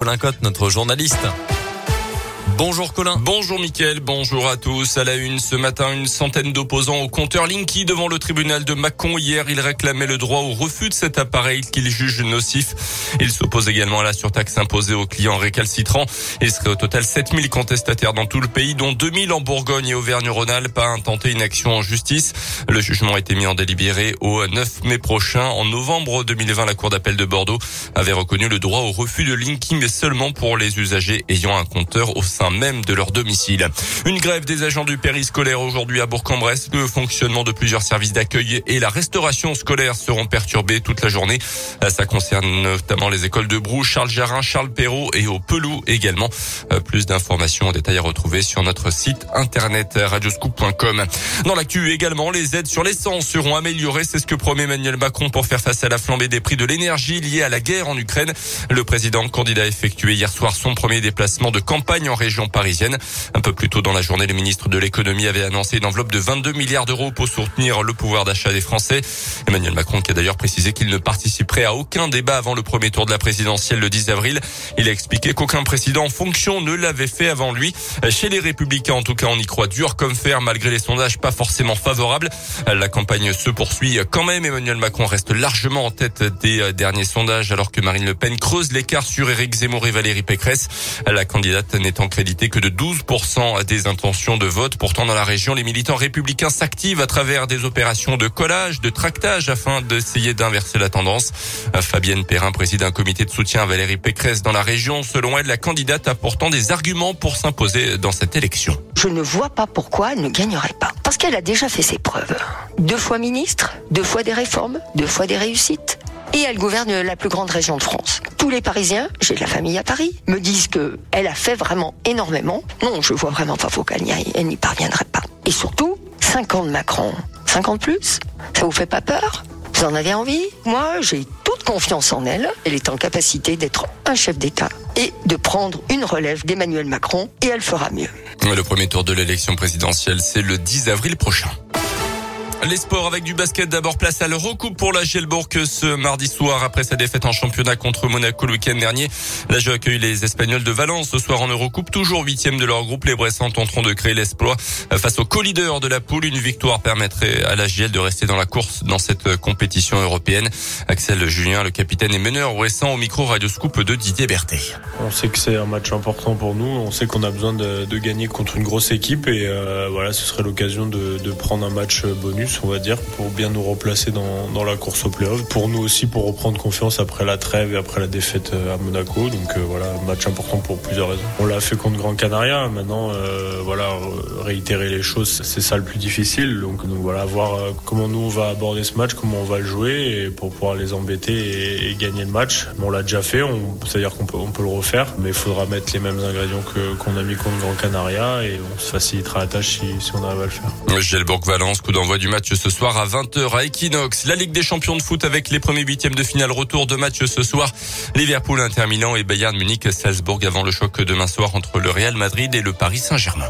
Colin Cotte, notre journaliste. Bonjour Colin. Bonjour Mickaël, bonjour à tous. À la une, ce matin, une centaine d'opposants au compteur Linky devant le tribunal de Mâcon. Hier, ils réclamaient le droit au refus de cet appareil qu'ils jugent nocif. Ils s'opposent également à la surtaxe imposée aux clients récalcitrants. Il serait au total 7000 contestataires dans tout le pays, dont 2000 en Bourgogne et Auvergne-Rhône-Alpes à intenter une action en justice. Le jugement a été mis en délibéré au 9 mai prochain. En novembre 2020, la Cour d'appel de Bordeaux avait reconnu le droit au refus de Linky, mais seulement pour les usagers ayant un compteur au sein même de leur domicile. Une grève des agents du périscolaire aujourd'hui à Bourg-en-Bresse. Le fonctionnement de plusieurs services d'accueil et la restauration scolaire seront perturbés toute la journée. Ça concerne notamment les écoles de Brou, Charles Jarin, Charles Perrault et au Pelou également. Euh, plus d'informations en détail à retrouver sur notre site internet radioscoop.com. Dans l'actu également, les aides sur l'essence seront améliorées. C'est ce que promet Emmanuel Macron pour faire face à la flambée des prix de l'énergie liée à la guerre en Ukraine. Le président candidat a effectué hier soir son premier déplacement de campagne en région parisienne. Un peu plus tôt dans la journée, le ministre de l'économie avait annoncé une enveloppe de 22 milliards d'euros pour soutenir le pouvoir d'achat des Français. Emmanuel Macron qui a d'ailleurs précisé qu'il ne participerait à aucun débat avant le premier tour de la présidentielle le 10 avril. Il a expliqué qu'aucun président en fonction ne l'avait fait avant lui. Chez les Républicains, en tout cas, on y croit dur comme fer, malgré les sondages pas forcément favorables. La campagne se poursuit quand même. Emmanuel Macron reste largement en tête des derniers sondages, alors que Marine Le Pen creuse l'écart sur Éric Zemmour et Valérie Pécresse. La candidate n'étant que de 12% des intentions de vote. Pourtant, dans la région, les militants républicains s'activent à travers des opérations de collage, de tractage afin d'essayer d'inverser la tendance. Fabienne Perrin préside un comité de soutien à Valérie Pécresse dans la région. Selon elle, la candidate a des arguments pour s'imposer dans cette élection. Je ne vois pas pourquoi elle ne gagnerait pas. Parce qu'elle a déjà fait ses preuves. Deux fois ministre, deux fois des réformes, deux fois des réussites et elle gouverne la plus grande région de France. Tous les Parisiens, j'ai de la famille à Paris, me disent que elle a fait vraiment énormément. Non, je vois vraiment pas pourquoi qu'elle n'y aille. Elle n'y parviendrait pas. Et surtout, 5 ans de Macron. 50 plus Ça vous fait pas peur? Vous en avez envie? Moi, j'ai toute confiance en elle. Elle est en capacité d'être un chef d'État et de prendre une relève d'Emmanuel Macron et elle fera mieux. Le premier tour de l'élection présidentielle, c'est le 10 avril prochain. Les sports avec du basket d'abord place à l'Eurocoupe pour la Gelbourg ce mardi soir après sa défaite en championnat contre Monaco le week-end dernier. La jeu accueille les Espagnols de Valence ce soir en Eurocoupe, toujours huitième de leur groupe. Les Bressans tenteront de créer l'exploit face au co-leader de la poule. Une victoire permettrait à la GL de rester dans la course dans cette compétition européenne. Axel Julien, le capitaine et meneur récent au micro Radio Scoop de Didier Berthet. On sait que c'est un match important pour nous. On sait qu'on a besoin de, gagner contre une grosse équipe et euh, voilà, ce serait l'occasion de prendre un match bonus on va dire, pour bien nous replacer dans, la course au playoff. Pour nous aussi, pour reprendre confiance après la trêve et après la défaite euh, à Monaco. Donc euh, voilà, match important pour plusieurs raisons. On l'a fait contre Grand Canaria. Maintenant, euh, voilà, réitérer les choses, c'est ça le plus difficile. Donc, voilà, voir comment nous on va aborder ce match, comment on va le jouer pour pouvoir les embêter et, gagner le match. On l'a déjà fait, c'est-à-dire qu'on peut, on peut le refaire, mais il faudra mettre les mêmes ingrédients qu'on a mis contre Grand Canaria et on se facilitera la tâche si, si on arrive à le faire. Gelbourg-Valence, coup d'envoi du match ce soir à 20h à Equinox. La Ligue des champions de foot avec les premiers huitièmes de finale. Retour de match ce soir. Liverpool, Inter Milan et Bayern Munich, Salzbourg avant le choc demain soir entre le Real Madrid et le Paris Saint-Germain.